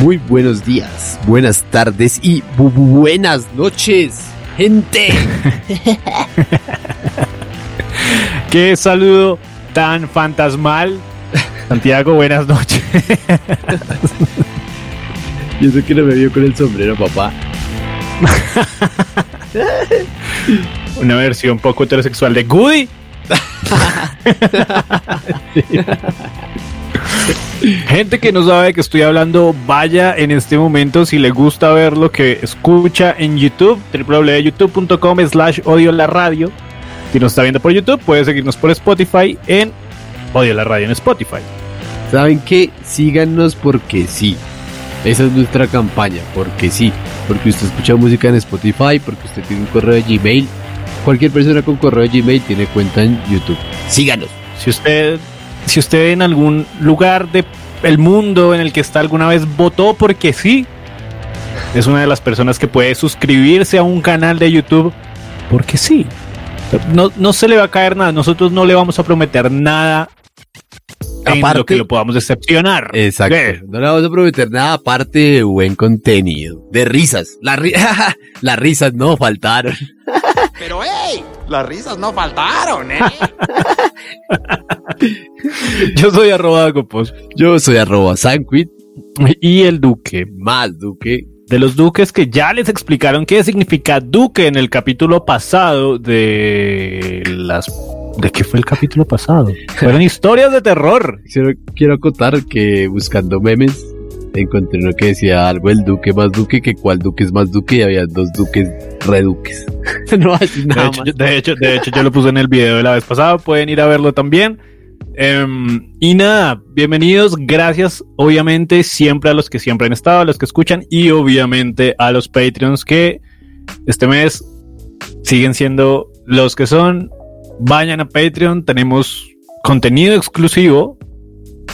Muy buenos días, buenas tardes y bu- buenas noches, gente. Qué saludo tan fantasmal. Santiago, buenas noches. Yo sé que no me vio con el sombrero, papá. Una versión poco heterosexual de Goody. Gente que no sabe de que estoy hablando, vaya en este momento si le gusta ver lo que escucha en YouTube, www.youtube.com slash odio la radio. Si nos está viendo por YouTube, puede seguirnos por Spotify en Odio la radio en Spotify. ¿Saben qué? Síganos porque sí. Esa es nuestra campaña, porque sí. Porque usted escucha música en Spotify, porque usted tiene un correo de Gmail. Cualquier persona con correo de Gmail tiene cuenta en YouTube. Síganos. Si usted, si usted en algún lugar de el mundo en el que está alguna vez votó porque sí, es una de las personas que puede suscribirse a un canal de YouTube porque sí. No, no se le va a caer nada, nosotros no le vamos a prometer nada en Aparte- lo que lo podamos decepcionar. Exacto. No le vamos a prometer nada aparte de buen contenido. De risas. Las, ri- Las risas no faltaron. Pero hey, las risas no faltaron, ¿eh? Yo soy arroba Gopos. Yo soy arroba Sanquit, y el Duque. más Duque. de los duques que ya les explicaron qué significa duque en el capítulo pasado de las ¿De qué fue el capítulo pasado? Fueron historias de terror. Quiero, quiero acotar que buscando memes encontré uno que decía algo el duque más duque que cuál duque es más duque y había dos duques reduques. no así De nada hecho, más. yo- de, hecho, de hecho, yo lo puse en el video de la vez pasada. Pueden ir a verlo también. Em, y nada, bienvenidos. Gracias, obviamente, siempre a los que siempre han estado, a los que escuchan y obviamente a los Patreons que este mes siguen siendo los que son. Vayan a Patreon, tenemos contenido exclusivo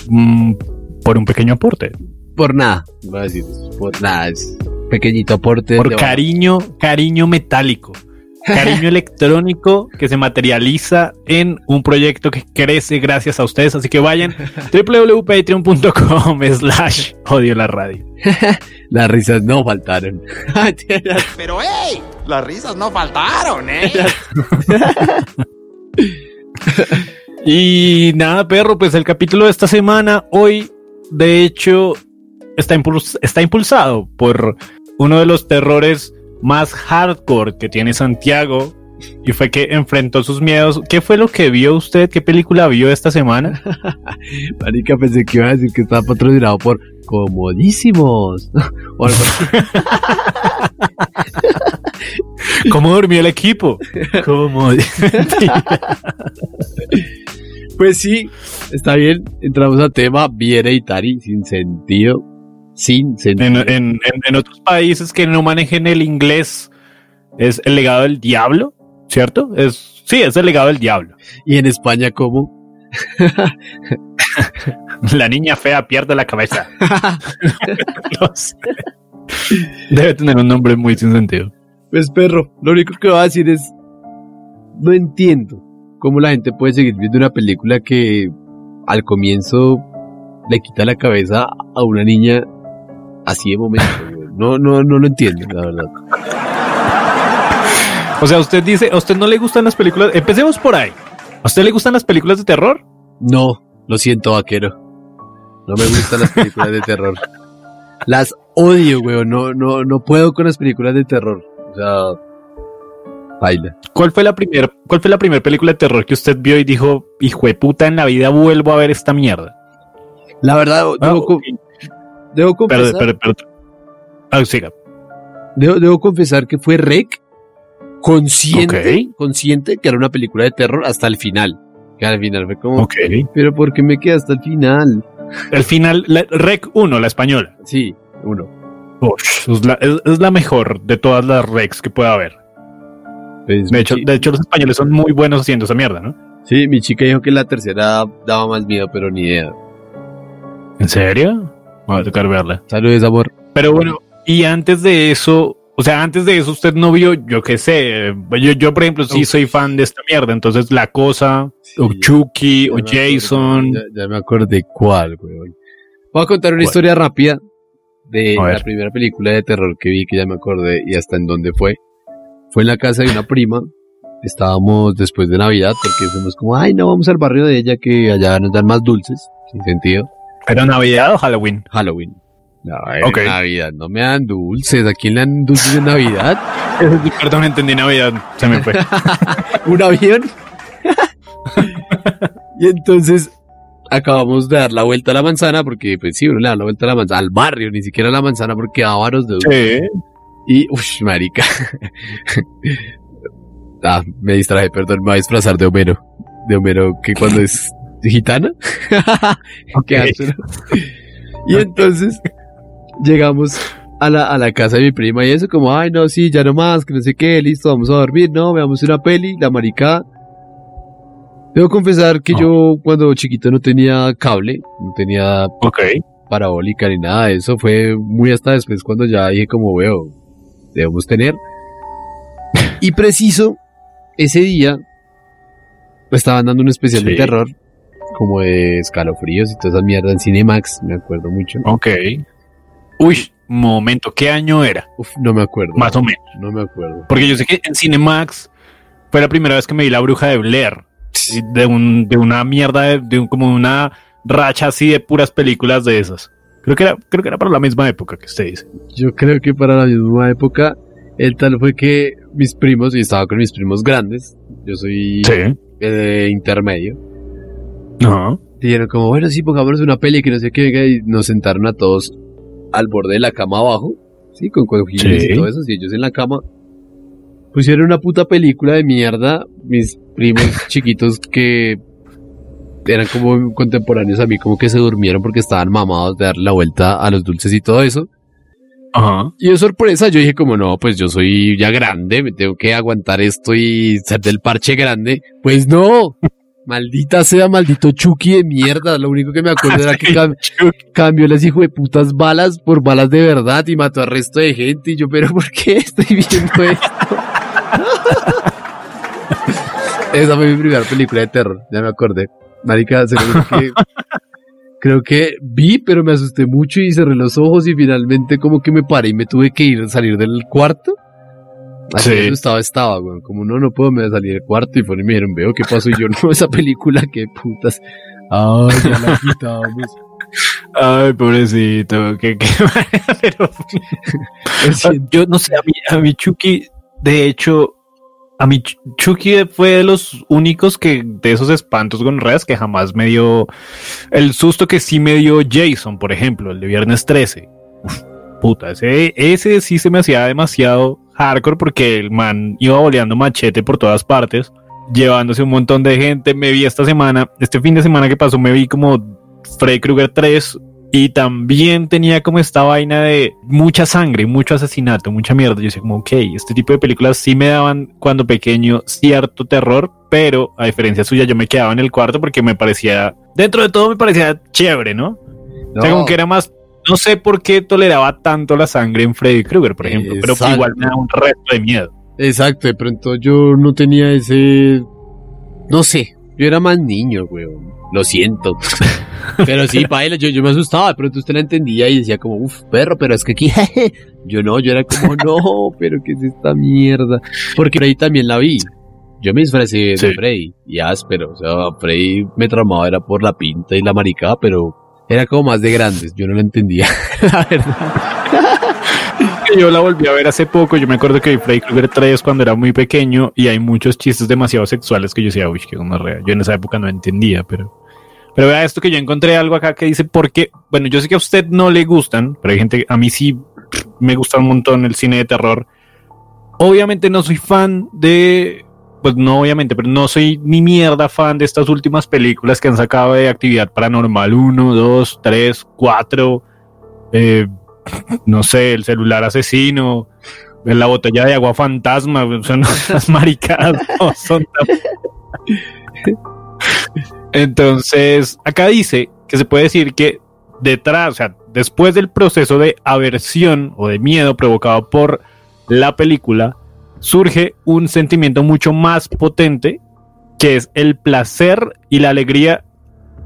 mm, por un pequeño aporte. Por nada, voy a decir por nada, es pequeñito aporte. Por cariño, cariño metálico. Cariño electrónico que se materializa en un proyecto que crece gracias a ustedes. Así que vayan www.patreon.com slash odio la radio. Las risas no faltaron. Pero hey, las risas no faltaron, ¿eh? Y nada, perro, pues el capítulo de esta semana, hoy, de hecho, está, impuls- está impulsado por uno de los terrores más hardcore que tiene Santiago. Y fue que enfrentó sus miedos. ¿Qué fue lo que vio usted? ¿Qué película vio esta semana? Marica, pensé que iba a decir que estaba patrocinado por Comodísimos. O algo así. ¿Cómo durmió el equipo? ¿Cómo? Pues sí, está bien. Entramos a tema bien Itari, sin sentido. Sin sentido. en, en- en- en otros países que no manejen el inglés, es el legado del diablo, ¿cierto? Es, sí, es el legado del diablo. Y en España, ¿cómo? La niña fea pierde la cabeza. No sé. Debe tener un nombre muy sin sentido. Pues perro, lo único que voy a decir es, no entiendo cómo la gente puede seguir viendo una película que al comienzo le quita la cabeza a una niña así de momento. No, no, no lo entiendo, la verdad. O sea, usted dice, ¿a usted no le gustan las películas? Empecemos por ahí. ¿A usted le gustan las películas de terror? No, lo siento, vaquero. No me gustan las películas de terror. Las odio, weón. No, no, no puedo con las películas de terror. O sea, baila. ¿Cuál fue la primera, cuál fue la primera película de terror que usted vio y dijo, hijo de puta, en la vida vuelvo a ver esta mierda? La verdad, Ah, ok. Debo confesar, Perdón, perdón. Ah, siga. debo, debo confesar que fue Rec consciente, consciente que era una película de terror hasta el final. Que al final fue como, pero ¿por qué me quedé hasta el final? El final, la- Rec 1, la española. Sí, uno. Ush, es, la, es- es la mejor de todas las Recs que pueda haber. Pues, De hecho, de hecho, los españoles son muy buenos haciendo esa mierda, ¿no? sí, mi chica dijo que la tercera daba más miedo, pero ni idea. ¿En serio? Voy a tocar verla. Saludos, amor. Pero bueno, y antes de eso, o sea, antes de eso usted no vio, yo qué sé, yo, yo por ejemplo sí Uf. soy fan de esta mierda, entonces La Cosa, Sí, o Chucky, o acordé, Jason. Ya, ya me acordé cuál, weón. Voy a contar una historia rápida de la primera película de terror que vi, que ya me acordé y hasta en dónde fue. Fue en la casa de una prima. Estábamos después de Navidad porque fuimos como, ay, no, vamos al barrio de ella que allá nos dan más dulces. Sin sentido. ¿Era Navidad o Halloween? Halloween. No, en Ok. Navidad. No me dan dulces. ¿A quién le dan dulces en Navidad? Perdón, entendí Navidad, se me fue. un avión. y entonces acabamos de dar la vuelta a la manzana, porque pues sí, uno le da la vuelta a la manzana, al barrio, ni siquiera a la manzana, porque daba varos de Sí. Y, uff, marica. ah, me distraje, perdón, me voy a disfrazar de Homero. De Homero, que cuando es gitana. Áspero. y entonces llegamos a la, a la casa de mi prima y eso como, ay, no, sí, ya no más, que no sé qué, listo, vamos a dormir, no, veamos una peli, la marica. Debo confesar que Ah. yo cuando chiquito no tenía cable, no tenía Ok. parabólica ni nada de eso, fue muy hasta después cuando ya dije como veo, debemos tener. Y preciso, ese día, me estaban dando un especial de terror, como de escalofríos y toda esa mierda en Cinemax, me acuerdo mucho. Ok. Uy, momento, ¿qué año era? Uf, no me acuerdo. Más o menos. No me acuerdo. Porque yo sé que en Cinemax fue la primera vez que me vi La Bruja de Blair. De, un, de una mierda, de, de un- como una racha así de puras películas de esas. Creo que era, creo que era para la misma época que usted dice. Yo creo que para la misma época, el tal fue que mis primos, y estaba con mis primos grandes, yo soy Sí. eh, intermedio, No. dijeron como, bueno, sí, pongámonos una peli que no sé qué, y nos sentaron a todos al borde de la cama abajo, sí, con cojines Sí. y todo eso, y ellos en la cama. Pusieron una puta película de mierda, mis primos chiquitos que eran como contemporáneos a mí, como que se durmieron porque estaban mamados de dar la vuelta a los dulces y todo eso. Ajá. Y de sorpresa yo dije como no, pues yo soy ya grande, me tengo que aguantar esto y ser del parche grande. Pues no, maldita sea, maldito Chucky de mierda. Lo único que me acuerdo era que cam- cambió las hijo de putas balas por balas de verdad y mató al resto de gente. Y yo, pero ¿por qué estoy viendo esto? Esa fue mi primera película de terror, ya me acordé. Marica, se que creo que vi, pero me asusté mucho y cerré los ojos y finalmente como que me paré y me tuve que ir, salir del cuarto. Así Sí. sí. estaba. Como no, no puedo, me voy a salir del cuarto y fueron y me dijeron, veo qué pasó y yo no, esa película, qué putas. Ay, ya la quitamos. Ay, pobrecito. Que, que- pero, siento. yo no sé, a mí, a mí Chucky, de hecho, a mí Ch- Chucky fue de los únicos que, de esos espantos con redes que jamás me dio el susto que sí me dio Jason, por ejemplo, el de viernes 13. Uf, puta, ese, ese sí se me hacía demasiado hardcore porque el man iba boleando machete por todas partes, llevándose un montón de gente. Me vi esta semana, este fin de semana que pasó, me vi como Freddy Krueger 3 y también tenía como esta vaina de mucha sangre, mucho asesinato, mucha mierda. Yo decía como, ok, este tipo de películas sí me daban cuando pequeño cierto terror, pero a diferencia suya yo me quedaba en el cuarto porque me parecía, dentro de todo me parecía chévere, ¿no? O sea, como que era más, no sé por qué toleraba tanto la sangre en Freddy Krueger, por ejemplo, pero Exacto. igual me da un resto de miedo. Exacto, de pronto yo no tenía ese... No sé, yo era más niño, weón. Lo siento. Pero sí, baila, yo, yo me asustaba, de pronto usted la entendía y decía como, uff, perro, pero es que aquí, yo no, yo era como, no, pero ¿qué es esta mierda? Porque ahí también la vi. Yo me disfracé de. Frey y áspero, o sea, Frey me tramaba era por la pinta y la maricada, pero era como más de grandes, yo no lo entendía, la verdad. yo la volví a ver hace poco. Yo me acuerdo que vi Freddy Krueger 3 cuando era muy pequeño y hay muchos chistes demasiado sexuales que yo decía, uy, qué gonorrea. Yo en esa época no entendía, pero. Pero vea esto que yo encontré algo acá que dice, porque, bueno, yo sé que a usted no le gustan, pero hay gente, a mí sí me gusta un montón el cine de terror. Obviamente no soy fan de, pues no obviamente, pero no soy ni mierda fan de estas últimas películas que han sacado de Actividad Paranormal 1, 2, 3, 4, eh, no sé, el celular asesino, la botella de agua fantasma, son las maricadas, no, son Entonces, acá dice que se puede decir que detrás, o sea, después del proceso de aversión o de miedo provocado por la película, surge un sentimiento mucho más potente, que es el placer y la alegría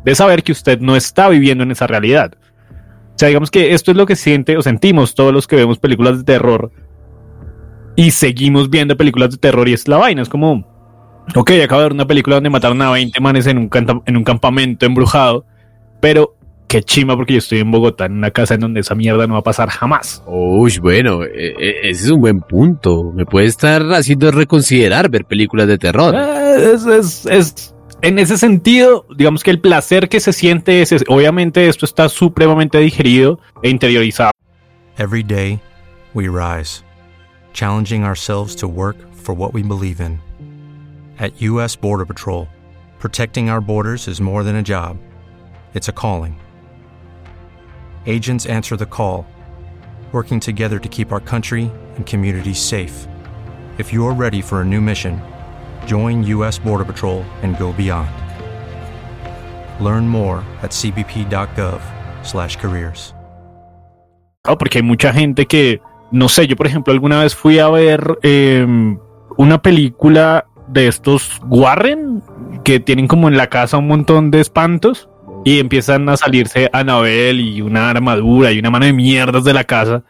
de saber que usted no está viviendo en esa realidad. O sea, digamos que esto es lo que siente o sentimos todos los que vemos películas de terror y seguimos viendo películas de terror y es la vaina, es como, ok, acabo de ver una película donde mataron a 20 manes en un, en un campamento embrujado, pero qué chima porque yo estoy en Bogotá, en una casa en donde esa mierda no va a pasar jamás. Uy, bueno, eh, eh, ese es un buen punto. Me puede estar haciendo reconsiderar ver películas de terror. Eh, Es, es- es- en ese sentido, digamos que el placer que se siente es, es- obviamente esto está supremamente digerido e interiorizado. Every day, we rise, challenging ourselves to work for what we believe in. At U.S. Border Patrol, protecting our borders is more than a job, it's a calling. Agents answer the call, working together to keep our country and communities safe. If you're ready for a new mission, join U.S. Border Patrol and go beyond. Learn more at cbp.gov/careers. ¿no? Porque hay mucha gente que, no sé, yo por ejemplo alguna vez fui a ver eh, una película de estos Warren que tienen como en la casa un montón de espantos y empiezan a salirse Anabel y una armadura y una mano de mierdas de la casa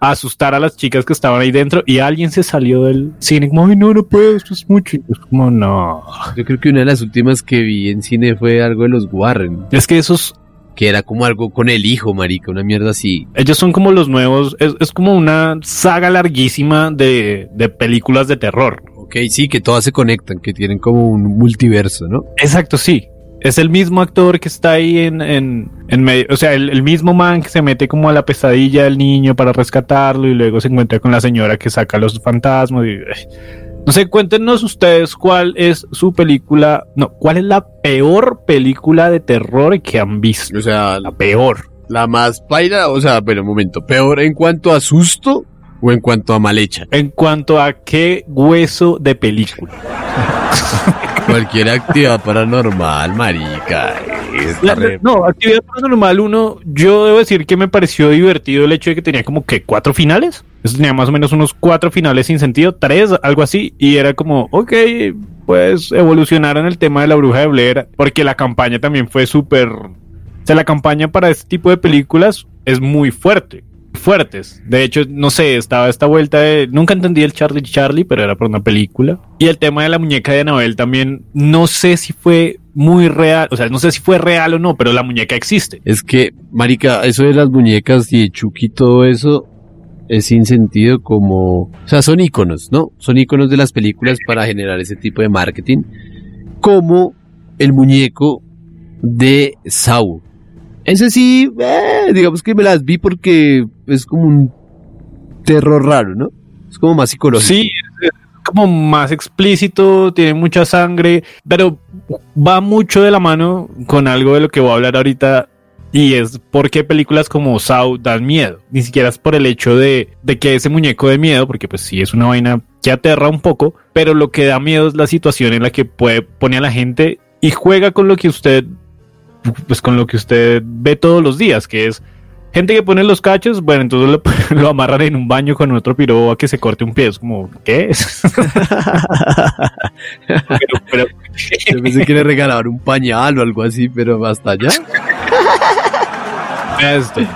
a asustar a las chicas que estaban ahí dentro y alguien se salió del cine como, ay no, no puedo, esto es mucho. Y es como, no. Yo creo que una de las últimas que vi en cine fue algo de los Warren, Es que esos, que era como algo con el hijo, marica, una mierda así. ellos son como los nuevos, es, es como una saga larguísima de, de películas de terror. Ok, sí, que todas se conectan, que tienen como un multiverso, ¿no? Exacto, sí. Es el mismo actor que está ahí en, en, en medio, o sea, el, el mismo man que se mete como a la pesadilla del niño para rescatarlo y luego se encuentra con la señora que saca los fantasmas. Y, no sé, cuéntenos ustedes cuál es su película, no, cuál es la peor película de terror que han visto. O sea, La peor. la más paila, o sea, pero un momento, peor en cuanto a susto o en cuanto a mal hecha. En cuanto a qué hueso de película. Cualquier actividad paranormal, marica. está La- re- no, Actividad Paranormal 1, yo debo decir que me pareció divertido el hecho de que tenía como que cuatro finales. Eso tenía más o menos unos cuatro finales sin sentido, tres, algo así. Y era como, ok, pues evolucionaron el tema de la bruja de Blair, porque la campaña también fue súper... O sea, la campaña para este tipo de películas es muy fuerte. Fuertes. De hecho, no sé, estaba esta vuelta de. Nunca entendí el Charlie Charlie, pero era por una película. Y el tema de la muñeca de Anabel también, no sé si fue muy real. O sea, no sé si fue real o no, pero la muñeca existe. Es que, marica, eso de las muñecas y de Chucky todo eso es sin sentido como... O sea, son iconos, ¿no? Son iconos de las películas para generar ese tipo de marketing. Como el muñeco de Saw. Ese sí, eh, digamos que me las vi porque es como un terror raro, ¿no? Es como más psicológico. Sí, es como más explícito, tiene mucha sangre, pero va mucho de la mano con algo de lo que voy a hablar ahorita. Y es por qué películas como Saw dan miedo. Ni siquiera es por el hecho de, de que ese muñeco de miedo, porque pues sí es una vaina que aterra un poco, pero lo que da miedo es la situación en la que puede, pone a la gente y juega con lo que usted, pues con lo que usted ve todos los días, que es Gente que pone los cachos, bueno, entonces lo, lo amarran en un baño con otro piro a que se corte un pie. Es como, ¿qué es? pero, pero, Yo pensé que le regalaban un pañal o algo así, pero hasta allá. Este.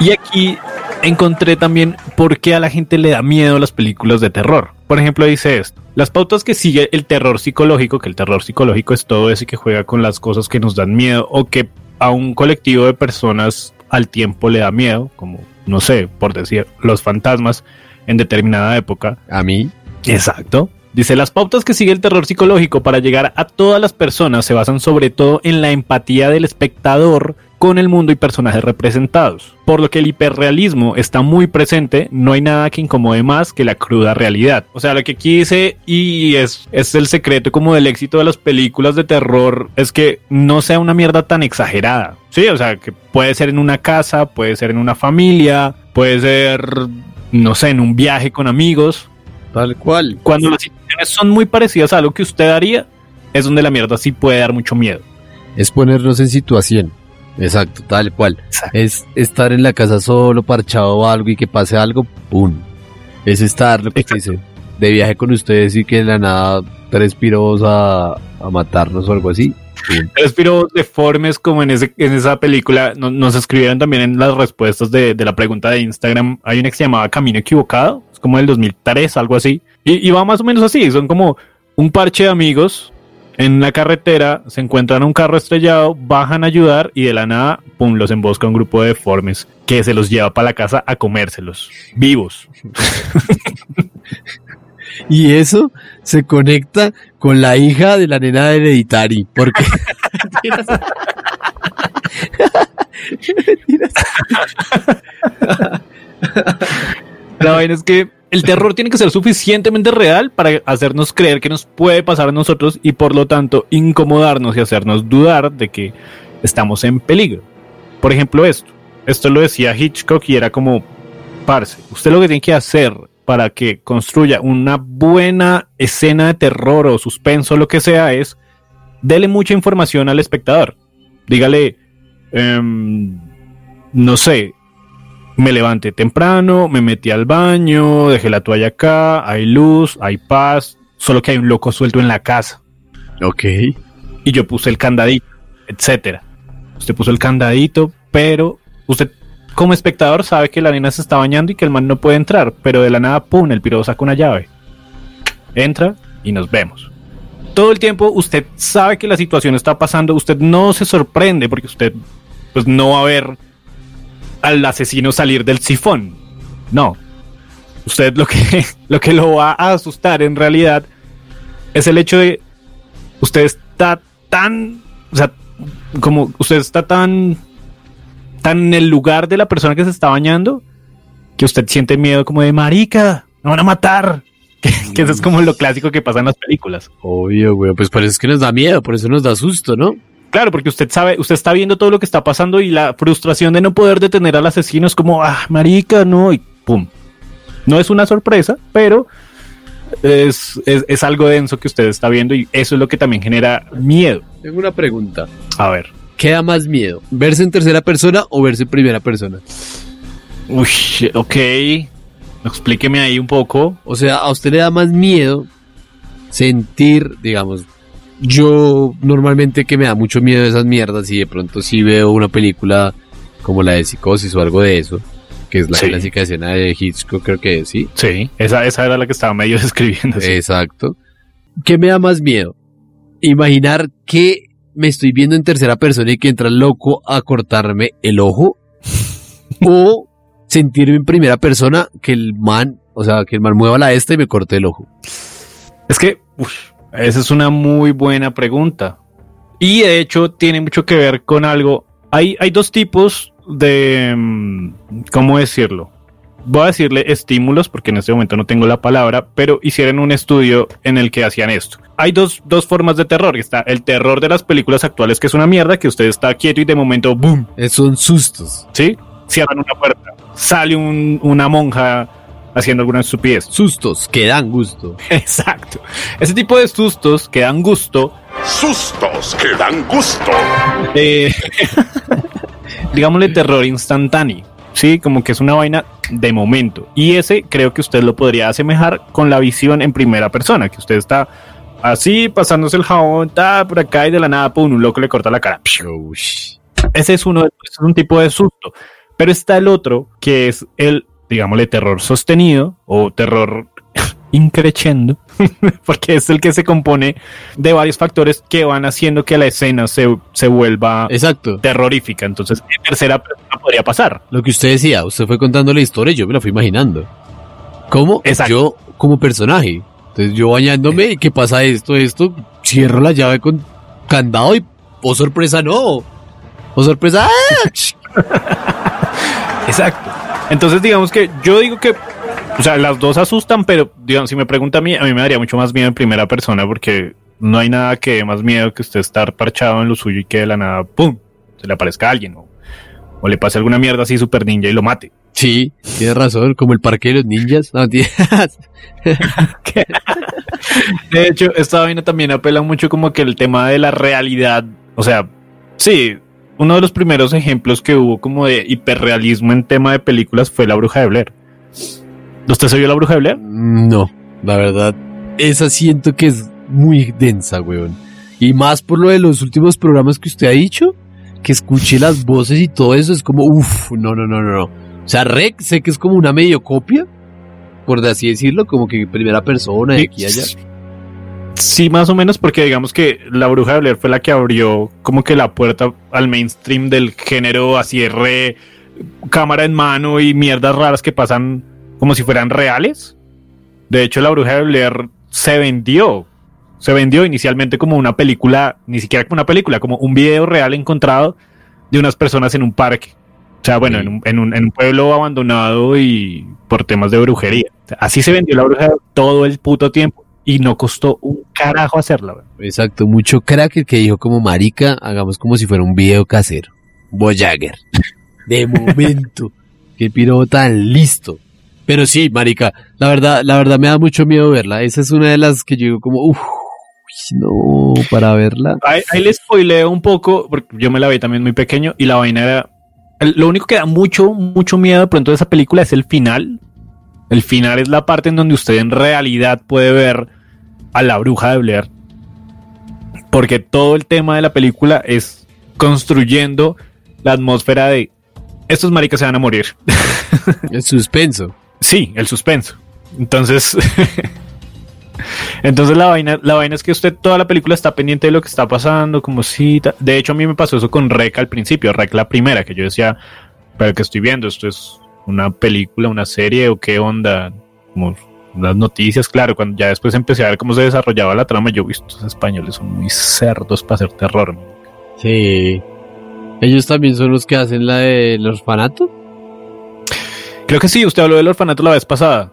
Y aquí encontré también por qué a la gente le da miedo las películas de terror. Por ejemplo, dice esto. Las pautas que sigue el terror psicológico, que el terror psicológico es todo eso que juega con las cosas que nos dan miedo o que a un colectivo de personas al tiempo le da miedo, como, no sé, por decir, los fantasmas en determinada época. A mí. Exacto. Dice, las pautas que sigue el terror psicológico para llegar a todas las personas se basan sobre todo en la empatía del espectador con el mundo y personajes representados. Por lo que el hiperrealismo está muy presente, no hay nada que incomode más que la cruda realidad. O sea, lo que aquí dice, y es, es el secreto como del éxito de las películas de terror, es que no sea una mierda tan exagerada. Sí, o sea, que puede ser en una casa, puede ser en una familia, puede ser, no sé, en un viaje con amigos. Tal cual. Cuando las situaciones son muy parecidas a algo que usted haría, es donde la mierda sí puede dar mucho miedo. Es ponernos en situación. Exacto, tal cual. Exacto. Es estar en la casa solo, parchado o algo y que pase algo, ¡pum! Es estar, lo que usted dice, de viaje con ustedes y que de la nada tres piros a, a matarnos o algo así. ¡pum! Tres piros deformes como en, ese, en esa película. No- Nos, escribieron también en las respuestas de, de la pregunta de Instagram. Hay una que se llamaba Camino Equivocado. Es como del 2003, algo así. Y, y va más o menos así. Son como un parche de amigos en la carretera. Se encuentran un carro estrellado, bajan a ayudar y de la nada, pum, los embosca un grupo de deformes que se los lleva para la casa a comérselos. Vivos. Y eso se conecta con la hija de la nena de Hereditary. Porque. La vaina es que el terror tiene que ser suficientemente real para hacernos creer que nos puede pasar a nosotros y por lo tanto incomodarnos y hacernos dudar de que estamos en peligro. Por ejemplo, esto. Esto lo decía Hitchcock y era como, parce, usted lo que tiene que hacer para que construya una buena escena de terror o suspenso lo que sea es dele mucha información al espectador. Dígale, em, no sé, me levanté temprano, me metí al baño, dejé la toalla acá, hay luz, hay paz, solo que hay un loco suelto en la casa Ok. y yo puse el candadito, etcétera. Usted puso el candadito, pero usted como espectador sabe que la nena se está bañando y que el man no puede entrar, pero de la nada, pum, el piro saca una llave. Entra y nos vemos. Todo el tiempo usted sabe que la situación está pasando, usted no se sorprende porque usted pues no va a ver al asesino salir del sifón. No. Usted lo que lo que lo va a asustar en realidad es el hecho de usted está tan, o sea, como usted está tan, tan en el lugar de la persona que se está bañando, que usted siente miedo como de marica, me van a matar. Que, eso es como lo clásico que pasa en las películas. Obvio, güey. Pues por eso es que nos da miedo, por eso nos da susto, ¿no? Claro, porque usted sabe, usted está viendo todo lo que está pasando y la frustración de no poder detener al asesino es como, ah, marica, no, y pum. No es una sorpresa, pero es, es, es algo denso que usted está viendo y eso es lo que también genera miedo. Tengo una pregunta. A ver. ¿Qué da más miedo? ¿Verse en tercera persona o verse en primera persona? Uy, ok. Explíqueme ahí un poco. O sea, a usted le da más miedo sentir, digamos, yo normalmente que me da mucho miedo esas mierdas y de pronto sí veo una película como la de Psicosis o algo de eso, que es la Sí. clásica escena de Hitchcock, creo que sí. Sí, esa, esa era la que estaba medio describiendo. sí. Exacto. ¿Qué me da más miedo? Imaginar que me estoy viendo en tercera persona y que entra loco a cortarme el ojo. o sentirme en primera persona que el man, o sea, que el man mueva la esta y me corte el ojo. Es que, esa es una muy buena pregunta. Y de hecho tiene mucho que ver con algo. Hay, hay dos tipos de... mm, ¿Cómo decirlo? Voy a decirle estímulos porque en este momento no tengo la palabra, pero hicieron un estudio en el que hacían esto. Hay dos, dos formas de terror. Está el terror de las películas actuales, que es una mierda, que usted está quieto y de momento, ¡boom! Eh, Son sustos. ¿Sí? Cierran una puerta. Sale un- una monja haciendo alguna estupidez. Sustos que dan gusto. Exacto. Ese tipo de sustos que dan gusto, Sustos que dan gusto. eh, digámosle terror instantáneo. Sí, como que es una vaina de momento. Y ese creo que usted lo podría asemejar con la visión en primera persona, que usted está así pasándose el jabón, está por acá y de la nada, pum, un loco le corta la cara. Ese es uno, es un tipo de susto. Pero está el otro, que es el, digámosle, terror sostenido o terror increchendo, porque es el que se compone de varios factores que van haciendo que la escena se, se vuelva Exacto. terrorífica. Entonces, en tercera persona podría pasar. Lo que usted decía, usted fue contando la historia y yo me la fui imaginando. ¿Cómo? Exacto. Yo como personaje. Entonces yo bañándome, ¿qué pasa esto, esto? Cierro la llave con candado y, oh sorpresa, no. Oh sorpresa, ¡ah! Exacto. Entonces, digamos que yo digo que, o sea, las dos asustan, pero digamos, si me pregunta a mí, a mí me daría mucho más miedo en primera persona porque no hay nada que dé más miedo que usted estar parchado en lo suyo y que de la nada, ¡pum! se le aparezca a alguien o, o le pase alguna mierda así super ninja y lo mate. Sí, tienes razón, como el parque de los ninjas. No. De hecho, esta vaina también apela mucho como que el tema de la realidad, o sea, sí, uno de los primeros ejemplos que hubo como de hiperrealismo en tema de películas fue La Bruja de Blair. ¿Usted se vio La Bruja de Blair? No, la verdad, esa siento que es muy densa, weón. Y más por lo de los últimos programas que usted ha dicho, que escuché las voces y todo eso, es como, uff, no, no, no, no, no. O sea, Rec sé que es como una medio copia, por así decirlo, como que primera persona de aquí y allá. Sí, más o menos, porque digamos que La Bruja de Blair fue la que abrió como que la puerta al mainstream del género así de re cámara en mano y mierdas raras que pasan como si fueran reales. De hecho, La Bruja de Blair se vendió. Se vendió inicialmente como una película, ni siquiera como una película, como un video real encontrado de unas personas en un parque. O sea, bueno, Sí. en, un, en, un, en un pueblo abandonado y por temas de brujería. O sea, así se vendió la bruja todo el puto tiempo. Y no costó un carajo hacerla. Exacto, mucho crack el que dijo como marica, hagamos como si fuera un video casero. Voyager. De momento. Qué piro tan listo. Pero sí, marica, la verdad, la verdad me da mucho miedo verla. Esa es una de las que yo digo como, uff, no, para verla. Ahí, ahí le spoileo un poco, porque yo me la vi también muy pequeño y la vaina era... el- lo único que da mucho, mucho miedo de pronto de esa película es el final. El final es la parte en donde usted en realidad puede ver a la bruja de Blair. Porque todo el tema de la película es construyendo la atmósfera de estos maricas se van a morir. El suspenso. Sí, el suspenso. Entonces, entonces la vaina, la vaina es que usted toda la película está pendiente de lo que está pasando, como si, de hecho a mí me pasó eso con Rec al principio, Rec la primera, que yo decía, pero que estoy viendo, esto es una película, una serie o qué onda, como las noticias, claro, cuando ya después empecé a ver cómo se desarrollaba la trama, yo vi estos españoles son muy cerdos para hacer terror. man. Sí. Ellos también son los que hacen la del orfanato. Creo que sí, usted habló del orfanato la vez pasada.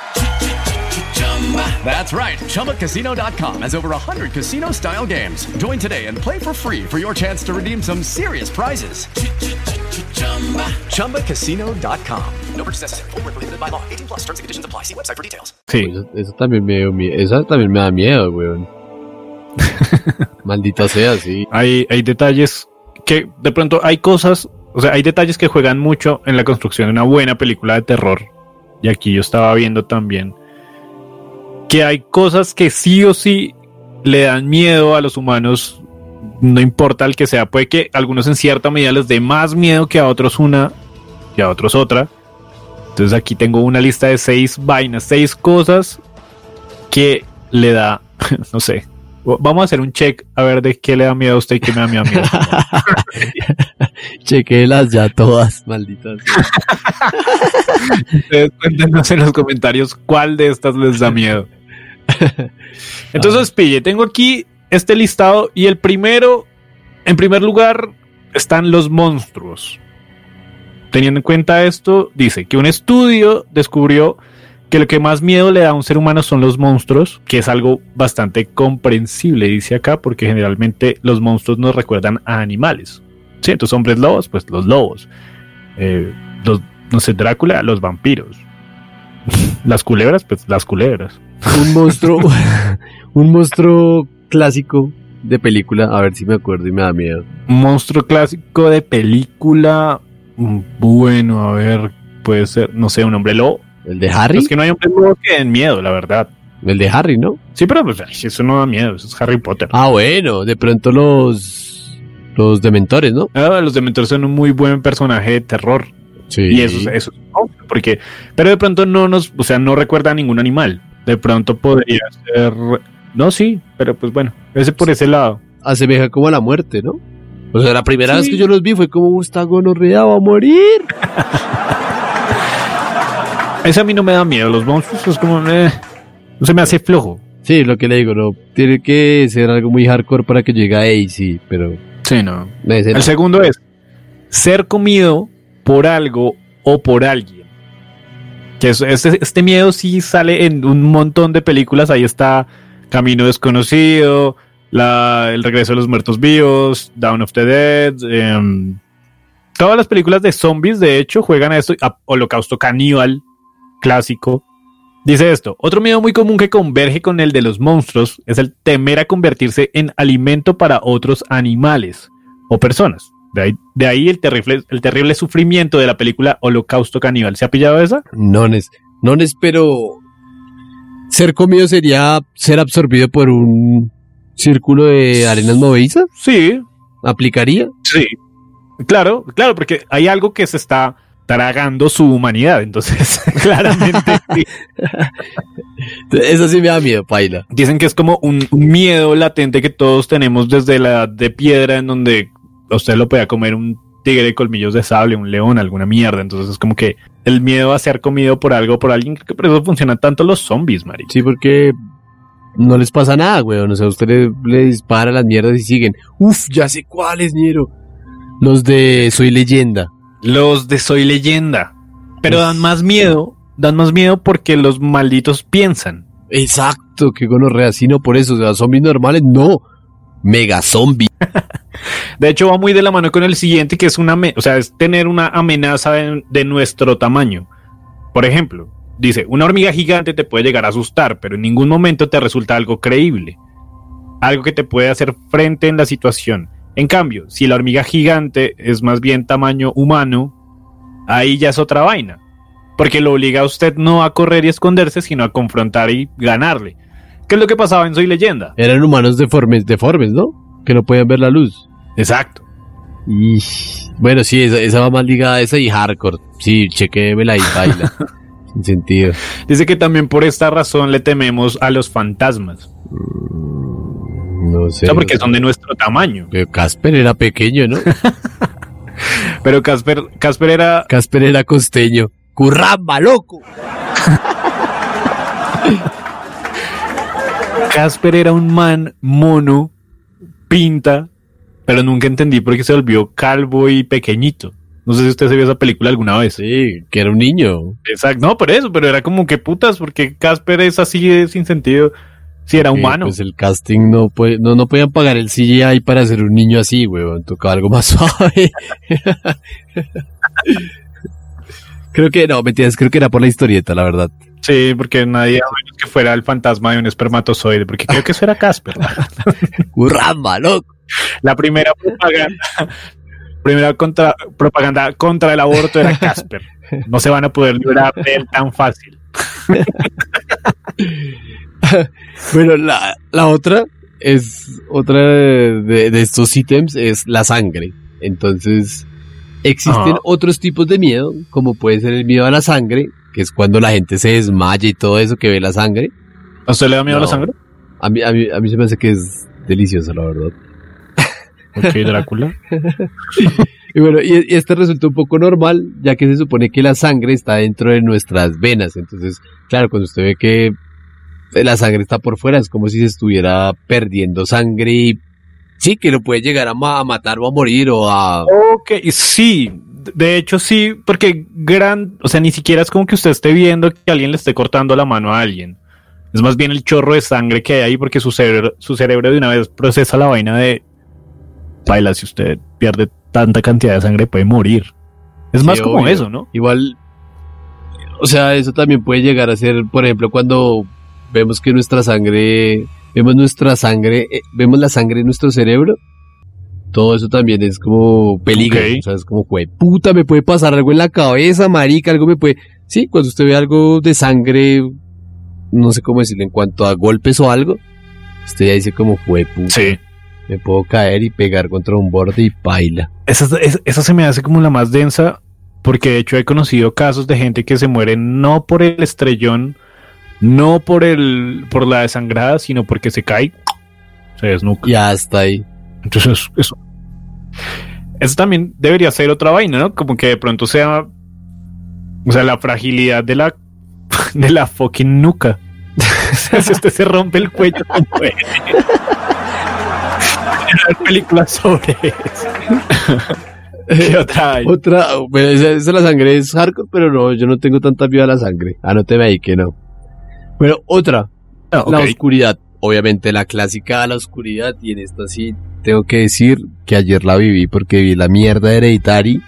That's right. ChumbaCasino.com has over 100 casino style games. Join today and play for free for your chance to redeem some serious prizes. ChumbaCasino.com. No purchase necessary. Void where prohibited by law. 18 plus terms and conditions apply. See website for details. Sí. Eso, eso también me dio mie- esa también me da miedo, weón. Maldita sea, sí. hay, hay detalles que de pronto hay cosas, o sea, hay detalles que juegan mucho en la construcción de una buena película de terror. Y aquí yo estaba viendo también que hay cosas que sí o sí le dan miedo a los humanos, no importa el que sea, puede que a algunos en cierta medida les dé más miedo que a otros una y a otros otra. Entonces aquí tengo una lista de seis vainas, seis cosas que le da, no sé, Vamos a hacer un check a ver de qué le da miedo a usted y qué me da miedo a mí. Chequelas ya todas, malditas. Ustedes cuéntenos en los comentarios cuál de estas les da miedo. Entonces, pille, tengo aquí este listado y el primero, en primer lugar, están los monstruos. Teniendo en cuenta esto, dice que un estudio descubrió que lo que más miedo le da a un ser humano son los monstruos, que es algo bastante comprensible, dice acá, porque generalmente los monstruos nos recuerdan a animales. Sí, entonces hombres lobos, pues los lobos. Eh, los, no sé, Drácula, los vampiros. las culebras, pues las culebras. Un monstruo, un monstruo clásico de película, a ver si me acuerdo y me da miedo. Monstruo clásico de película, mm, bueno, a ver, puede ser, no sé, un hombre lobo. ¿El de Harry? Es que no hay hombres lobo que den miedo, la verdad. El de Harry, ¿no? Sí, pero pues eso no da miedo, eso es Harry Potter. Ah, bueno, de pronto los los dementores, ¿no? Ah, los dementores son un muy buen personaje de terror. Sí. Y eso, eso porque, pero de pronto no nos, o sea, no recuerda a ningún animal. De pronto podría ser, no, sí, pero pues bueno, ese por ese lado. Asemeja como a la muerte, ¿no? O sea, la primera Sí. vez que yo los vi fue como esta gonorrea va a morir. Ese a mí no me da miedo, los monstruos es como, eh, no se me hace flojo. Sí, lo que le digo, no. Tiene que ser algo muy hardcore para que llegue ahí, sí, pero. Sí, no. El segundo es ser comido por algo o por alguien. Que este, este miedo sí sale en un montón de películas. Ahí está Camino Desconocido, El Regreso de los Muertos Vivos, Down of the Dead. em, todas las películas de zombies, de hecho, juegan a esto. Holocausto Caníbal, clásico. Dice esto, otro miedo muy común que converge con el de los monstruos es el temer a convertirse en alimento para otros animales o personas. De ahí, de ahí el, terrible, el terrible sufrimiento de la película Holocausto Caníbal. ¿Se ha pillado esa? Nones. Nones, pero. Ser comido sería ser absorbido por un círculo de arenas movedizas. Sí, ¿Aplicaría? sí. Claro, claro, porque hay algo que se está tragando su humanidad. Entonces, claramente sí. Eso sí me da miedo, paila. dicen que es como un, un miedo latente que todos tenemos desde la edad de piedra, en donde usted lo podía comer un tigre de colmillos de sable, un león, alguna mierda. Entonces es como que el miedo a ser comido por algo por alguien, creo que por eso funcionan tanto los zombies, Mari. Sí, porque no les pasa nada, weón. O sea, usted le, le dispara las mierdas y siguen. Uf, ya sé cuáles, Niero. Los de Soy Leyenda. Los de Soy Leyenda. Pero Uf. dan más miedo, dan más miedo porque los malditos piensan. Exacto, que gonorrea. Sí, no por eso. O sea, zombies normales, no. Mega zombie. De hecho, va muy de la mano con el siguiente, que es una, o sea, es tener una amenaza de, de nuestro tamaño. Por ejemplo, dice, una hormiga gigante te puede llegar a asustar, pero en ningún momento te resulta algo creíble. Algo que te puede hacer frente en la situación. En cambio, si la hormiga gigante es más bien tamaño humano, ahí ya es otra vaina. Porque lo obliga a usted no a correr y esconderse, sino a confrontar y ganarle. ¿Qué es lo que pasaba en Soy Leyenda? Eran humanos deformes, deformes, ¿no? Que no podían ver la luz. Exacto. Y bueno, sí, esa, esa va más ligada a esa y hardcore. Sí, chequémela y baila. Sin sentido. Dice que también por esta razón le tememos a los fantasmas. No sé. O sea, porque son de nuestro tamaño. Pero Casper era pequeño, ¿no? Pero Casper, Casper era. Casper era costeño. ¡Curramba, loco! Casper era un man mono, pinta, pero nunca entendí por qué se volvió calvo y pequeñito. No sé si usted se vio esa película alguna vez. Sí, que era un niño. Exacto. No, por eso, pero era como que putas, porque Casper es así de sin sentido. Si era humano. Pues el casting no, puede, no, no podían pagar el CGI para hacer un niño así, weón. Tocaba algo más suave. creo que, no, mentiras, creo que era por la historieta, la verdad. Sí, porque nadie a menos que fuera el fantasma de un espermatozoide, porque creo que eso era Casper. ¡Curramba, loco! La primera propaganda, primera contra, propaganda contra el aborto era Casper. No se van a poder librar de él tan fácil. Bueno, la, la otra es, otra de, de estos ítems es la sangre. Entonces, existen otros tipos de miedo, como puede ser el miedo a la sangre, que es cuando la gente se desmaya y todo eso que ve la sangre. ¿A usted le da miedo No. la sangre? A mí, a, mí, a mí se me hace que es delicioso, la verdad. Ok, Drácula. Y bueno, y, y este resultó un poco normal, ya que se supone que la sangre está dentro de nuestras venas. Entonces, claro, cuando usted ve que la sangre está por fuera, es como si se estuviera perdiendo sangre y sí, que lo puede llegar a, ma- a matar o a morir o a... Ok, sí, de hecho sí, porque gran, o sea, ni siquiera es como que usted esté viendo que alguien le esté cortando la mano a alguien. Es más bien el chorro de sangre que hay ahí porque su cerebro, su cerebro de una vez procesa la vaina de baila, si usted pierde tanta cantidad de sangre puede morir. Es Sí, más como obvio. eso, ¿no? Igual, o sea, eso también puede llegar a ser, por ejemplo, cuando vemos que nuestra sangre, vemos nuestra sangre, eh, vemos la sangre en nuestro cerebro. Todo eso también es como peligro, Ok. o sea, es como, "Jue puta, me puede pasar algo en la cabeza, marica, algo me puede... Sí, cuando usted ve algo de sangre, no sé cómo decirlo, en cuanto a golpes o algo, usted ya dice como, fue puta, Sí. Me puedo caer y pegar contra un borde y baila. Esa, esa, esa se me hace como la más densa porque de hecho he conocido casos de gente que se muere no por el estrellón, no por el por la desangrada, sino porque se cae, se desnuca. Ya está ahí. Entonces, eso. Eso también debería ser otra vaina, ¿no? Como que de pronto sea. O sea, la fragilidad de la. De la fucking nuca. Si usted se rompe el cuello, películas sobre eso. ¿Qué otra hay? Otra, bueno, esa, esa la sangre es hardcore, pero no, yo no tengo tanta viva la sangre. Anóteme ahí que no. Bueno, otra, Ah, la ok. oscuridad. Obviamente la clásica la oscuridad, y en esta sí tengo que decir que ayer la viví porque vi la mierda de Hereditary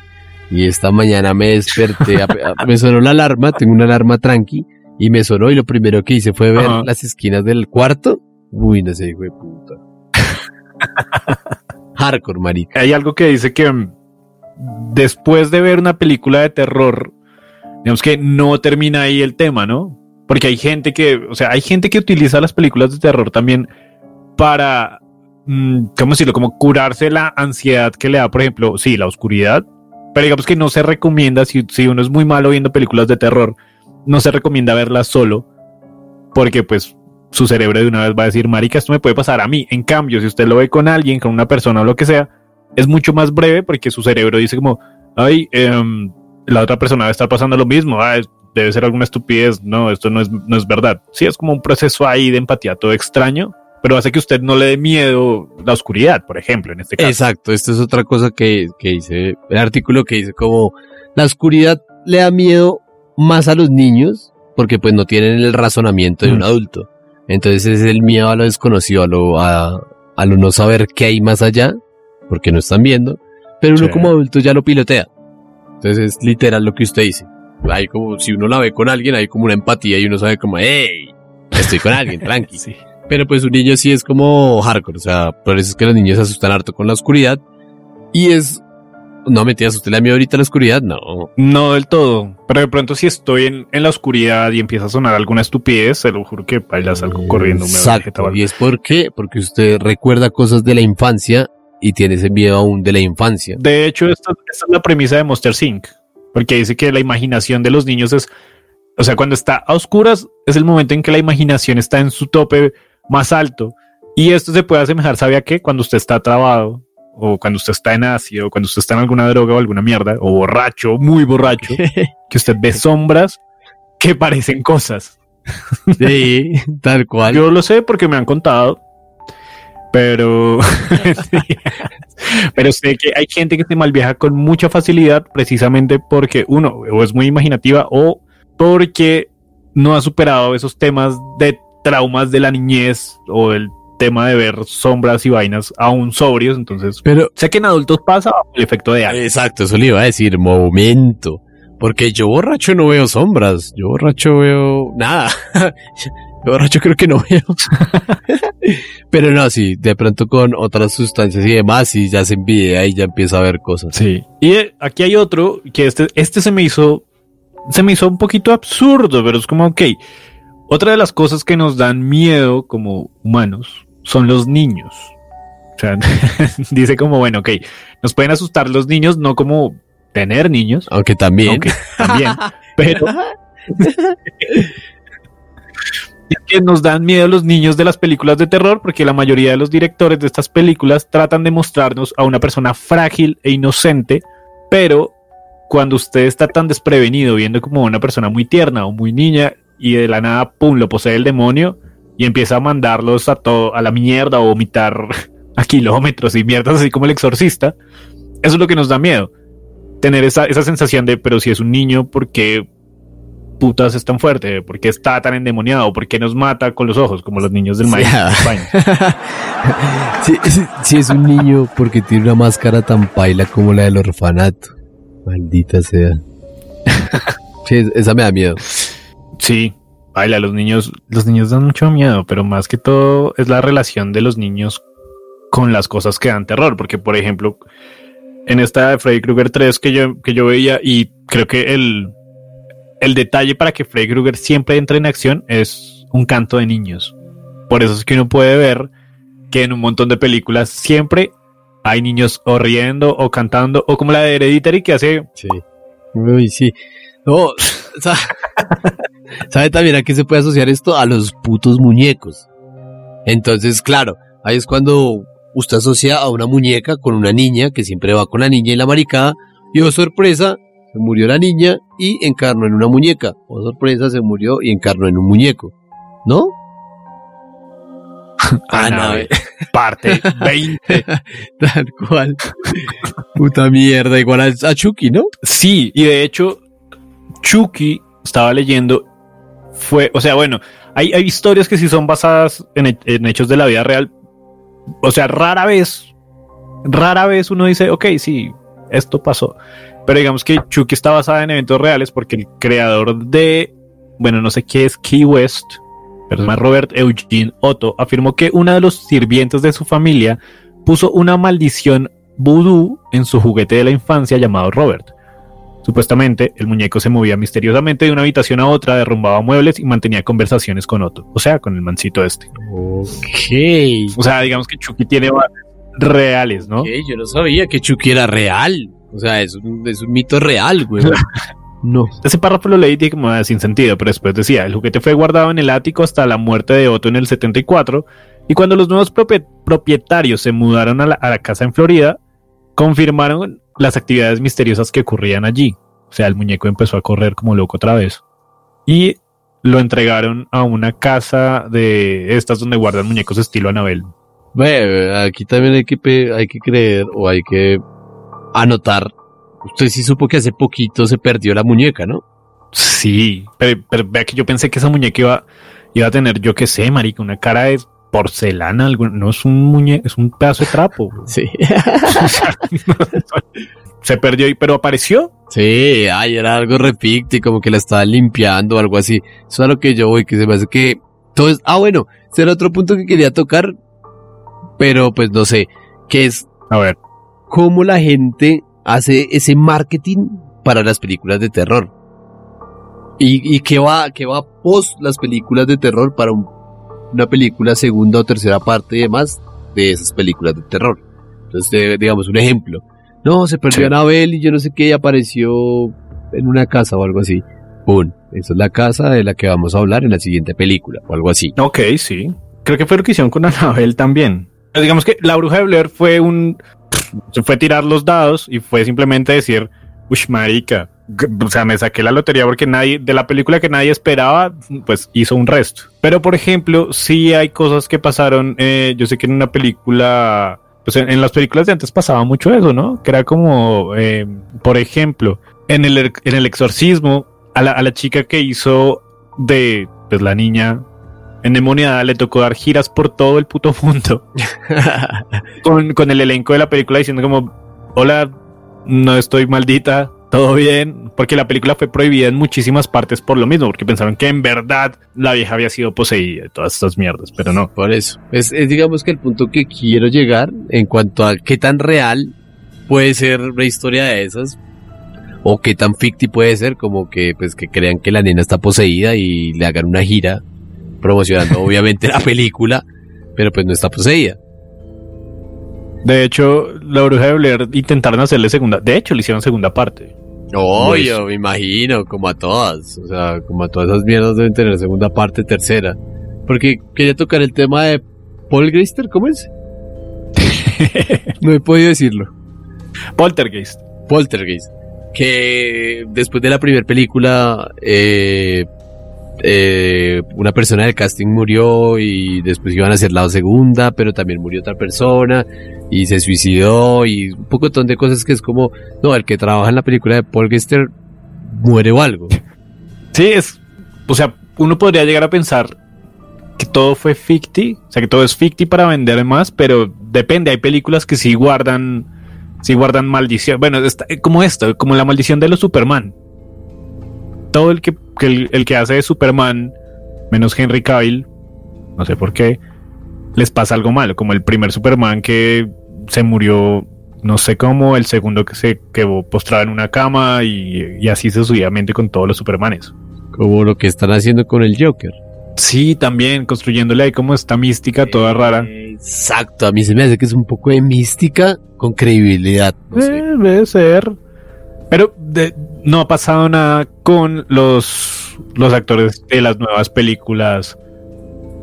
y esta mañana me desperté, a- a- me sonó la alarma, tengo una alarma tranqui, y me sonó y lo primero que hice fue ver Ajá. las esquinas del cuarto. Uy, no sé, hijo de puta. Hardcore, marica. Hay algo que dice que después de ver una película de terror, digamos que no termina ahí el tema, ¿no? Porque hay gente que, o sea, hay gente que utiliza las películas de terror también para, mm, ¿cómo decirlo? Como curarse la ansiedad que le da, por ejemplo, sí, la oscuridad. Pero digamos que no se recomienda, si, si uno es muy malo viendo películas de terror, no se recomienda verlas solo, porque pues su cerebro de una vez va a decir, marica, esto me puede pasar a mí. En cambio, si usted lo ve con alguien, con una persona o lo que sea, es mucho más breve porque su cerebro dice como, ay, em, la otra persona va a estar pasando lo mismo, ah, debe ser alguna estupidez, no, esto no es, no es verdad. Sí, es como un proceso ahí de empatía todo extraño, pero hace que usted no le dé miedo la oscuridad, por ejemplo, en este caso. Exacto, esto es otra cosa que, que dice el artículo que dice como la oscuridad le da miedo más a los niños porque pues no tienen el razonamiento de un Mm. adulto. Entonces es el miedo a lo desconocido, a lo, a, a lo no saber qué hay más allá, porque no están viendo, pero uno Sí. como adulto ya lo pilotea. Entonces es literal lo que usted dice. Hay como, si uno la ve con alguien, hay como una empatía y uno sabe como, hey, estoy con alguien, tranqui. Sí. Pero pues un niño sí es como hardcore, o sea, por eso es que los niños se asustan harto con la oscuridad. Y es... No, mentiras, ¿usted le da miedo ahorita a la oscuridad? No. No del todo, pero de pronto si estoy en, en la oscuridad y empieza a sonar alguna estupidez, se lo juro que bailas algo corriendo. me Exacto. algo. ¿Y es por qué? Porque usted recuerda cosas de la infancia y tiene ese miedo aún de la infancia. De hecho, esta, esta es la premisa de Monster Inc. Porque dice que la imaginación de los niños es, o sea, cuando está a oscuras es el momento en que la imaginación está en su tope más alto. Y esto se puede asemejar, ¿sabe a qué? Cuando usted está trabado, o cuando usted está en ácido, o cuando usted está en alguna droga o alguna mierda, o borracho, muy borracho, que usted ve sombras que parecen cosas. Sí, tal cual. Yo lo sé porque me han contado, pero pero sé que hay gente que se malviaja con mucha facilidad precisamente porque uno o es muy imaginativa o porque no ha superado esos temas de traumas de la niñez o el tema de ver sombras y vainas aún sobrios, entonces Pero, sé que en adultos pasa el efecto de algo. exacto, eso le iba a decir, momento. Porque yo borracho no veo sombras, yo borracho veo nada. Yo borracho creo que no veo. Pero no, sí, de pronto con otras sustancias y demás, y ya se envidia y ya empieza a ver cosas. Sí. Y eh, aquí hay otro que este, este se me hizo, se me hizo un poquito absurdo, pero es como, ok, otra de las cosas que nos dan miedo como humanos son los niños. O sea, dice como, bueno, ok, nos pueden asustar los niños, no como tener niños, Aunque también. aunque también, pero, es que nos dan miedo los niños de las películas de terror porque la mayoría de los directores de estas películas tratan de mostrarnos a una persona frágil e inocente, pero cuando usted está tan desprevenido viendo como una persona muy tierna o muy niña y de la nada, pum, lo posee el demonio y empieza a mandarlos a todo, a la mierda o vomitar a kilómetros y mierdas así como el exorcista, eso es lo que nos da miedo. Tener esa, esa sensación de, pero si es un niño, ¿por qué putas es tan fuerte? ¿Por qué está tan endemoniado? ¿Por qué nos mata con los ojos como los niños del maíz? Si, si- si es un niño, porque tiene una máscara tan paila como la del orfanato. Maldita sea. Sí, es- esa me da miedo. Sí, baila, los niños, los niños dan mucho miedo, pero más que todo es la relación de los niños con las cosas que dan terror, porque por ejemplo, en esta de Freddy Krueger 3 que yo, que yo veía y creo que el, el detalle para que Freddy Krueger siempre entre en acción es un canto de niños. Por eso es que uno puede ver que en un montón de películas siempre hay niños o riendo o cantando o como la de Hereditary que hace Sí. Uy, sí. No, sa- ¿sabe también a qué se puede asociar esto? A los putos muñecos. Entonces, claro, ahí es cuando usted asocia a una muñeca con una niña que siempre va con la niña y la maricada. Y oh sorpresa, se murió la niña y encarnó en una muñeca. Oh sorpresa, se murió y encarnó en un muñeco. ¿No? Ah, Annabelle, parte 20. Tal cual. Puta mierda, igual a, a Chucky, ¿no? Sí, y de hecho, Chucky, estaba leyendo, fue, o sea, bueno, hay, hay historias que sí son basadas en, en hechos de la vida real. O sea, rara vez, rara vez uno dice, ok, sí, esto pasó. Pero digamos que Chucky está basada en eventos reales porque el creador de, bueno, no sé qué es Key West, pero Robert Eugene Otto, afirmó que uno de los sirvientes de su familia puso una maldición vudú en su juguete de la infancia llamado Robert. Supuestamente, el muñeco se movía misteriosamente de una habitación a otra, derrumbaba muebles y mantenía conversaciones con Otto, o sea, con el mancito este. Ok. O sea, digamos que Chucky tiene reales, ¿no? Yo no sabía que Chucky era real. O sea, es un, es un mito real, güey. no. Ese párrafo lo leí y como ah, sin sentido, pero después decía, el juguete fue guardado en el ático hasta la muerte de Otto en el 74 y cuando los nuevos propie- propietarios se mudaron a la, a la casa en Florida, confirmaron las actividades misteriosas que ocurrían allí. O sea, el muñeco empezó a correr como loco otra vez. Y lo entregaron a una casa de estas donde guardan muñecos estilo Anabel. Ve, aquí también hay que, hay que creer o hay que anotar. Usted sí supo que hace poquito se perdió la muñeca, ¿no? Sí, pero, pero vea que yo pensé que esa muñeca iba, iba a tener, yo qué sé, marica, una cara de porcelana, no es un muñeco, es un pedazo de trapo. Sí. Se perdió, y- pero apareció. Sí, ay, era algo reficti, como que la estaba limpiando o algo así. Eso es a lo que yo voy, que se me hace que todo es... Ah, bueno, ese era otro punto que quería tocar, pero pues no sé, que es A ver, cómo la gente hace ese marketing para las películas de terror. Y, y qué va, qué va post las películas de terror para un- una película segunda o tercera parte y demás de esas películas de terror. Entonces, digamos un ejemplo. No, se perdió Sí. Anabel y yo no sé qué y apareció en una casa o algo así. ¡Pum! Esa es la casa de la que vamos a hablar en la siguiente película o algo así. ok, sí. Creo que fue lo que hicieron con Anabel también. Pero digamos que la bruja de Blair fue un. Se fue tirar los dados y fue simplemente decir, ush, marica. O sea, me saqué la lotería porque nadie, de la película que nadie esperaba, pues hizo un resto. Pero por ejemplo, sí hay cosas que pasaron. eh, yo sé que en una película. Pues en, en las películas de antes pasaba mucho eso, ¿no? Que era como, eh, por ejemplo, en el, en el exorcismo, a la, a la chica que hizo de pues, la niña endemoniada le tocó dar giras por todo el puto mundo con, con el elenco de la película diciendo como, hola, no estoy maldita, todo bien, porque la película fue prohibida en muchísimas partes por lo mismo, porque pensaron que en verdad la vieja había sido poseída y todas estas mierdas, pero no. Por eso. Es, digamos que el punto que quiero llegar en cuanto a qué tan real puede ser una historia de esas o qué tan ficti puede ser como que pues que crean que la nena está poseída y le hagan una gira promocionando obviamente la película, pero pues no está poseída. De hecho, la bruja de Blair intentaron hacerle segunda, de hecho le hicieron segunda parte. No, Pues- yo me imagino, como a todas, o sea, como a todas esas mierdas deben tener segunda parte, tercera. porque quería tocar el tema de Paul Greister, ¿cómo es? no he podido decirlo. Poltergeist. Poltergeist. Que después de la primera película, eh, eh, una persona del casting murió y después iban a hacer la segunda, pero también murió otra persona y se suicidó y un poco de cosas que es como, no, el que trabaja en la película de Paul Gester muere o algo. Sí, es, o sea, uno podría llegar a pensar que todo fue ficti, o sea, que todo es ficti para vender más, pero depende, hay películas que sí guardan, sí guardan maldición. Bueno, está, como esto, como la maldición de los Superman. Todo el que, el, que hace de Superman, menos Henry Cavill, no sé por qué, les pasa algo malo, como el primer Superman que se murió, no sé cómo, el segundo que se quedó postrado en una cama y, y así sucesivamente con todos los Supermanes. Como lo que están haciendo con el Joker. Sí, también construyéndole ahí como esta mística toda rara. Exacto, a mí se me hace que es un poco de mística con credibilidad. No sé. Eh, debe ser. Pero no ha pasado nada con los, los actores de las nuevas películas.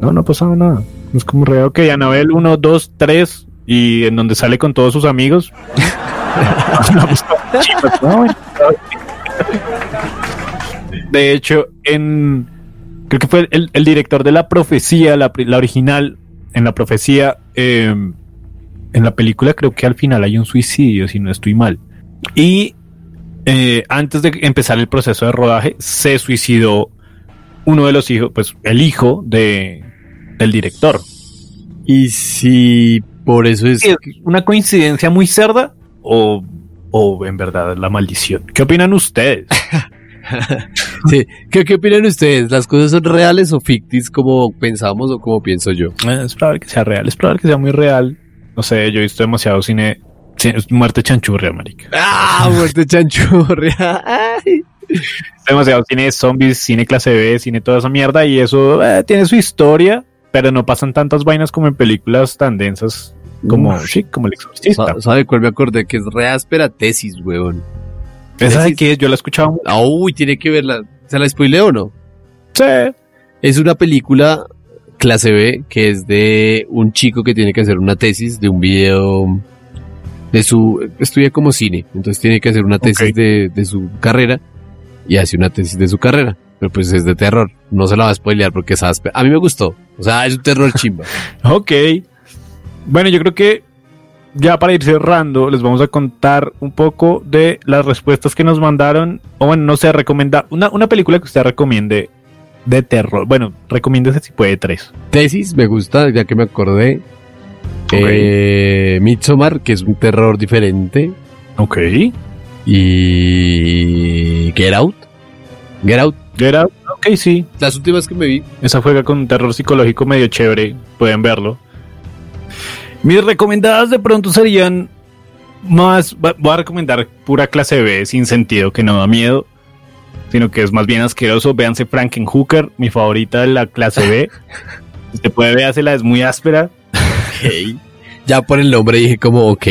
No, no ha pasado nada. Es como real que Anabel 1, 2, 3 y en donde sale con todos sus amigos. de hecho, en creo que fue el, director de la profecía, la, original, en la profecía, em, en la película creo que al final hay un suicidio, si no estoy mal. Y eh, antes de empezar el proceso de rodaje, se suicidó uno de los hijos, pues el hijo de, del director. Y si por eso es... ¿Es una coincidencia muy cerda o, o en verdad la maldición? ¿Qué opinan ustedes? sí. ¿Qué, opinan ustedes? ¿Las cosas son reales o ficticias como pensamos o como pienso yo? Eh, es probable que sea real, es probable que sea muy real. No sé, yo he visto demasiado cine. Muerte chanchurria, marica. ¡Ah! Muerte chanchurria. demasiado cine zombies, cine clase B, cine toda esa mierda. Y eso eh, tiene su historia, pero no pasan tantas vainas como en películas tan densas como, sí, como El Exorcista. ¿Sabe cuál me acordé? Que es re áspera tesis, weón. ¿Esa de qué es? Yo la he escuchado. Ah, uy, tiene que verla. ¿Se la spoileo o no? Sí. Es una película clase B que es de un chico que tiene que hacer una tesis de un video de su estudia como cine, entonces tiene que hacer una tesis de, su carrera y hace una tesis de su carrera, pero pues es de terror, no se la va a spoilear porque es a mí me gustó, o sea, es un terror chimba. ok. Bueno, yo creo que ya para ir cerrando, les vamos a contar un poco de las respuestas que nos mandaron. O bueno, no sé, recomenda una, una película que usted recomiende de terror. Bueno, recomiéndese si puede tres. Tesis, me gusta, ya que me acordé. Eh, Midsommar, que es un terror diferente. Ok. Y. Get Out. Get Out. Get Out, ok, sí. Las últimas que me vi. Esa juega con un terror psicológico medio chévere. Pueden verlo. Mis recomendadas de pronto serían más, voy a recomendar pura clase B sin sentido, que no da miedo, sino que es más bien asqueroso. Véanse Frankenhooker, mi favorita de la clase B. Se puede véasela, es muy áspera. Ya por el nombre dije como ok.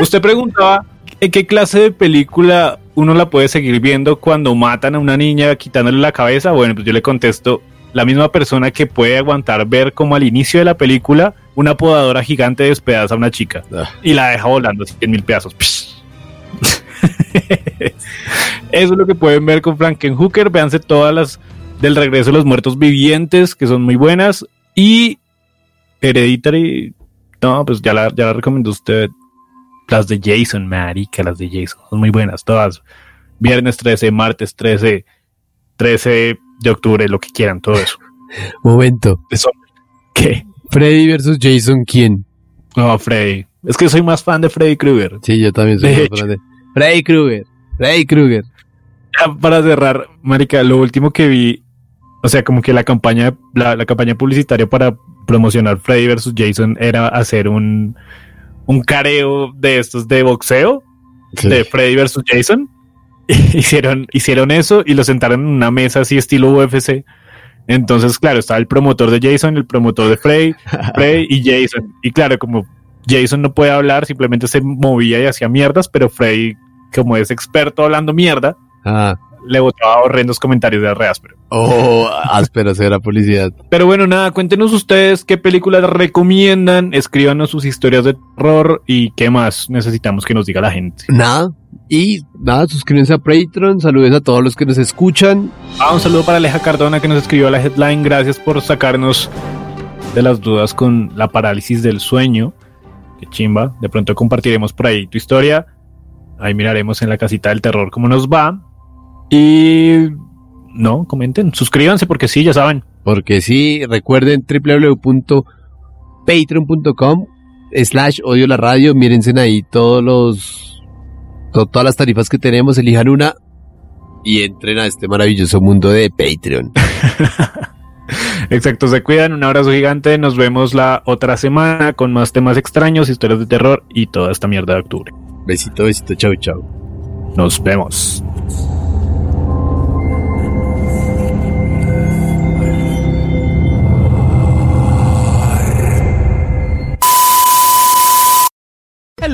Usted preguntaba en qué clase de película uno la puede seguir viendo cuando matan a una niña quitándole la cabeza. Bueno, pues yo le contesto, la misma persona que puede aguantar ver como al inicio de la película una podadora gigante despedaza a una chica ah. y la deja volando así en mil pedazos. Eso es lo que pueden ver con Frankenhooker. Véanse todas las del regreso de los muertos vivientes, que son muy buenas. Y Hereditary, no, pues ya la, ya la recomendó usted. Las de Jason, marica, las de Jason, son muy buenas, todas. Viernes 13, martes 13, 13 de octubre, lo que quieran, todo eso. Momento. Eso. ¿Qué? Freddy versus Jason, ¿quién? No, Freddy. Es que soy más fan de Freddy Krueger. Sí, yo también soy más fan de Freddy Krueger. Freddy Krueger. para cerrar, marica, lo último que vi, o sea, como que la campaña, la, campaña publicitaria para promocionar Freddy versus Jason era hacer un, un careo de estos de boxeo de Freddy versus Jason. hicieron, hicieron eso y lo sentaron en una mesa así estilo UFC entonces, claro, estaba el promotor de Jason, el promotor de Frey, Frey y Jason. Y claro, como Jason no puede hablar, simplemente se movía y hacía mierdas, pero Frey, como es experto hablando mierda, ah. Le botaba horrendos comentarios de re áspero. Oh, áspero será publicidad. Pero bueno, nada, cuéntenos ustedes qué películas recomiendan, escríbanos sus historias de terror y qué más necesitamos que nos diga la gente. Nada. Y nada, suscríbanse a Patreon, saludos a todos los que nos escuchan. Ah, un saludo para Aleja Cardona que nos escribió la headline. Gracias por sacarnos de las dudas con la parálisis del sueño. Qué chimba. De pronto compartiremos por ahí tu historia. Ahí miraremos en la casita del terror cómo nos va. Y no, comenten, suscríbanse porque sí, ya saben. Porque sí, recuerden www.patreon.com slash odio la radio. Mírense ahí todos los to- todas las tarifas que tenemos, elijan una y entren a este maravilloso mundo de Patreon. Exacto, se cuidan. Un abrazo gigante. Nos vemos la otra semana con más temas extraños, historias de terror y toda esta mierda de octubre. Besito, besito, chau, chau. Nos vemos.